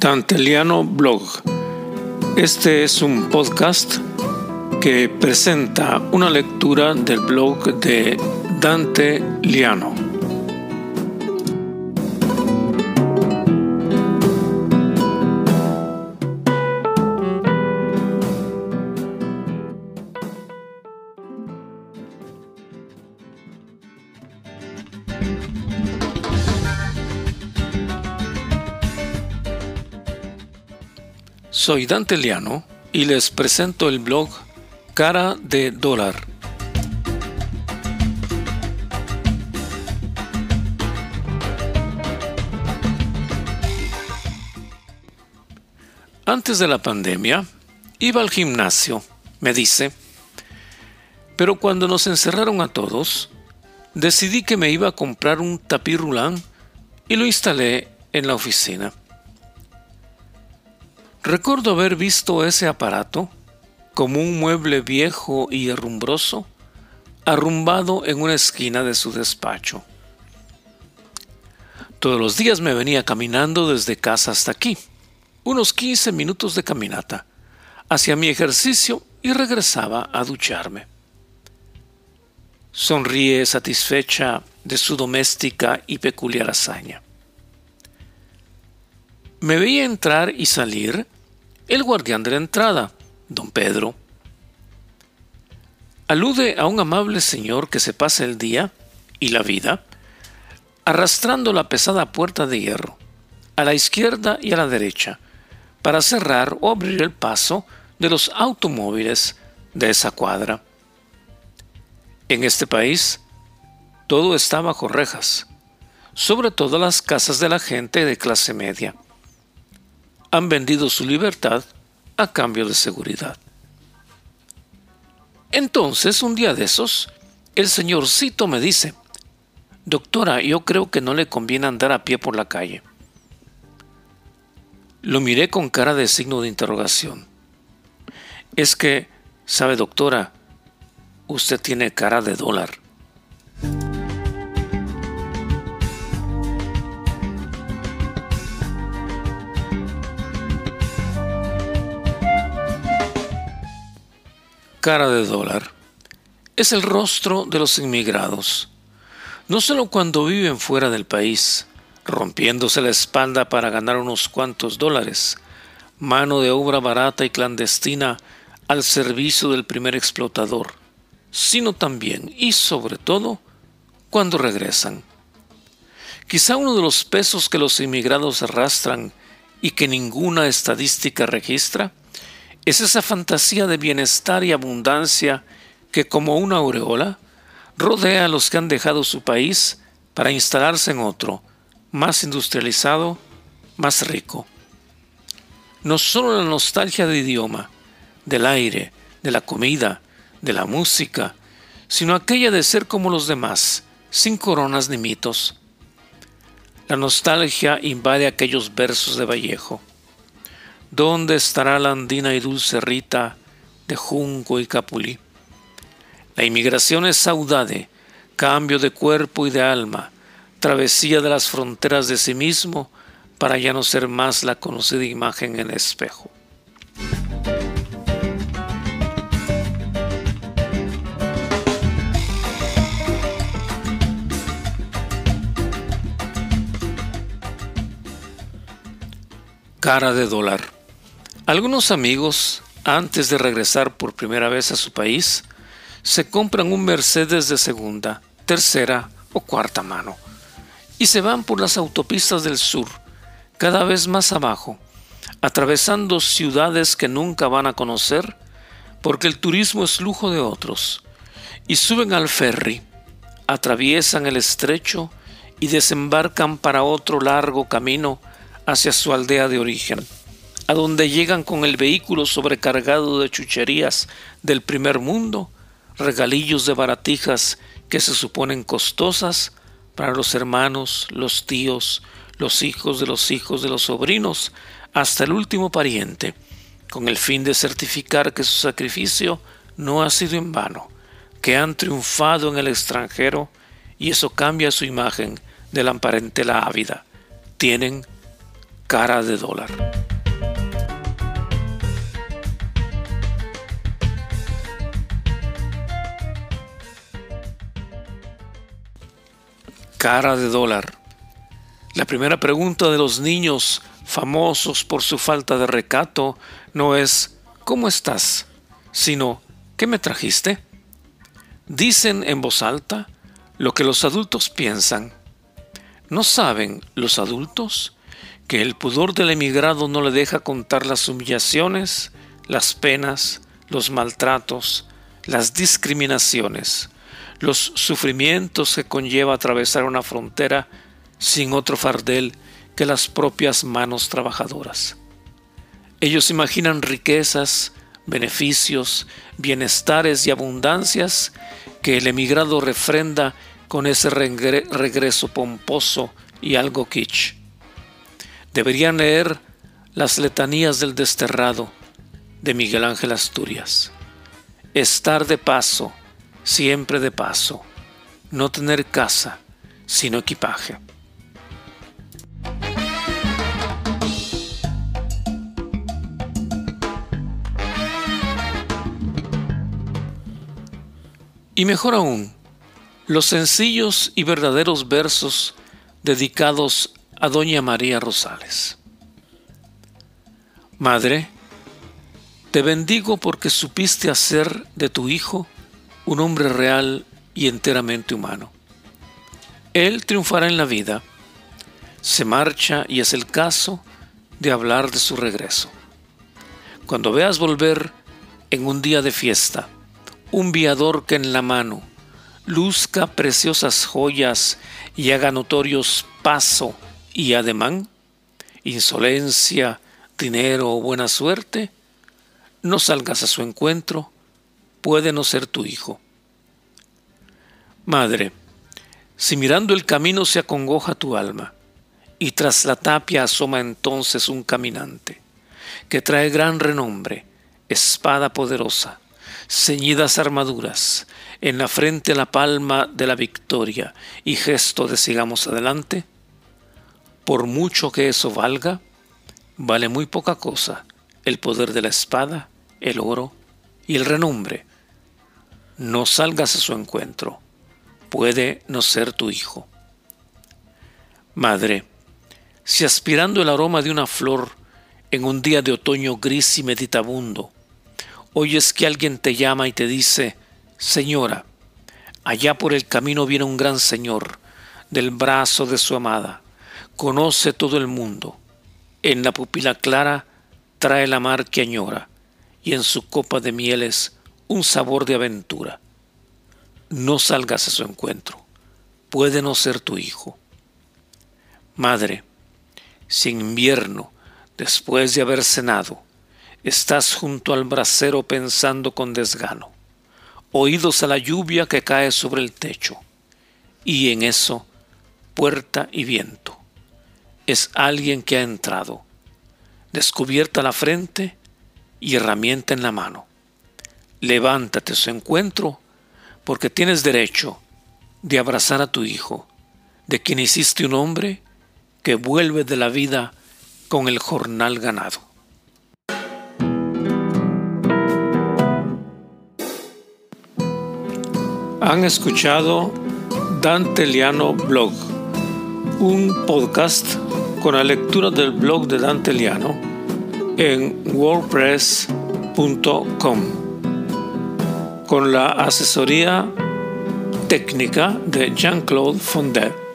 Danteliano Blog. Este es un podcast que presenta una lectura del blog de Dante Liano. Soy Dante Liano y les presento el blog Cara de Dólar. Antes de la pandemia, iba al gimnasio, me dice, pero cuando nos encerraron a todos, decidí que me iba a comprar un tapirulán y lo instalé en la oficina. Recuerdo haber visto ese aparato como un mueble viejo y herrumbroso arrumbado en una esquina de su despacho. Todos los días me venía caminando desde casa hasta aquí, unos 15 minutos de caminata, hacia mi ejercicio y regresaba a ducharme. Sonríe satisfecha de su doméstica y peculiar hazaña. Me veía entrar y salir el guardián de la entrada, don Pedro. Alude a un amable señor que se pasa el día y la vida arrastrando la pesada puerta de hierro a la izquierda y a la derecha para cerrar o abrir el paso de los automóviles de esa cuadra. En este país todo está bajo rejas, sobre todo las casas de la gente de clase media han vendido su libertad a cambio de seguridad. Entonces, un día de esos, el señorcito me dice, Doctora, yo creo que no le conviene andar a pie por la calle. Lo miré con cara de signo de interrogación. Es que, sabe doctora, usted tiene cara de dólar. Cara de dólar es el rostro de los inmigrados, no solo cuando viven fuera del país, rompiéndose la espalda para ganar unos cuantos dólares, mano de obra barata y clandestina al servicio del primer explotador, sino también y sobre todo cuando regresan. Quizá uno de los pesos que los inmigrados arrastran y que ninguna estadística registra es esa fantasía de bienestar y abundancia que como una aureola rodea a los que han dejado su país para instalarse en otro, más industrializado, más rico. No solo la nostalgia de idioma, del aire, de la comida, de la música, sino aquella de ser como los demás, sin coronas ni mitos. La nostalgia invade aquellos versos de Vallejo. ¿Dónde estará la andina y dulce Rita de Junco y Capulí? La inmigración es saudade, cambio de cuerpo y de alma, travesía de las fronteras de sí mismo para ya no ser más la conocida imagen en espejo. Cara de dólar. Algunos amigos, antes de regresar por primera vez a su país, se compran un Mercedes de segunda, tercera o cuarta mano y se van por las autopistas del sur, cada vez más abajo, atravesando ciudades que nunca van a conocer porque el turismo es lujo de otros, y suben al ferry, atraviesan el estrecho y desembarcan para otro largo camino hacia su aldea de origen a donde llegan con el vehículo sobrecargado de chucherías del primer mundo, regalillos de baratijas que se suponen costosas para los hermanos, los tíos, los hijos de los hijos de los sobrinos, hasta el último pariente, con el fin de certificar que su sacrificio no ha sido en vano, que han triunfado en el extranjero y eso cambia su imagen de la parentela ávida. Tienen cara de dólar. Cara de dólar. La primera pregunta de los niños famosos por su falta de recato no es ¿cómo estás? sino ¿qué me trajiste? Dicen en voz alta lo que los adultos piensan. ¿No saben los adultos que el pudor del emigrado no le deja contar las humillaciones, las penas, los maltratos, las discriminaciones, los sufrimientos que conlleva atravesar una frontera sin otro fardel que las propias manos trabajadoras. Ellos imaginan riquezas, beneficios, bienestares y abundancias que el emigrado refrenda con ese regreso pomposo y algo kitsch. Deberían leer las letanías del desterrado de Miguel Ángel Asturias. Estar de paso, siempre de paso. No tener casa, sino equipaje. Y mejor aún, los sencillos y verdaderos versos dedicados a Doña María Rosales. Madre, te bendigo porque supiste hacer de tu hijo un hombre real y enteramente humano. Él triunfará en la vida, se marcha y es el caso de hablar de su regreso. Cuando veas volver en un día de fiesta, un viador que en la mano luzca preciosas joyas y haga notorios paso y ademán, insolencia, dinero o buena suerte, no salgas a su encuentro, puede no ser tu hijo. Madre, si mirando el camino se acongoja tu alma, y tras la tapia asoma entonces un caminante, que trae gran renombre, espada poderosa, ceñidas armaduras, en la frente la palma de la victoria y gesto de sigamos adelante, por mucho que eso valga, vale muy poca cosa el poder de la espada, el oro y el renombre. No salgas a su encuentro, puede no ser tu hijo. Madre, si aspirando el aroma de una flor en un día de otoño gris y meditabundo, oyes que alguien te llama y te dice, Señora, allá por el camino viene un gran Señor, del brazo de su amada, conoce todo el mundo, en la pupila clara trae la mar que añora, y en su copa de mieles un sabor de aventura. No salgas a su encuentro, puede no ser tu hijo. Madre, si en invierno, después de haber cenado, estás junto al brasero pensando con desgano, oídos a la lluvia que cae sobre el techo, y en eso puerta y viento. Es alguien que ha entrado, descubierta la frente y herramienta en la mano. Levántate a su encuentro, porque tienes derecho de abrazar a tu hijo, de quien hiciste un hombre que vuelve de la vida con el jornal ganado. Han escuchado Dante Liano Blog, un podcast con la lectura del blog de Dante Liano en wordpress.com, con la asesoría técnica de Jean-Claude Fondet.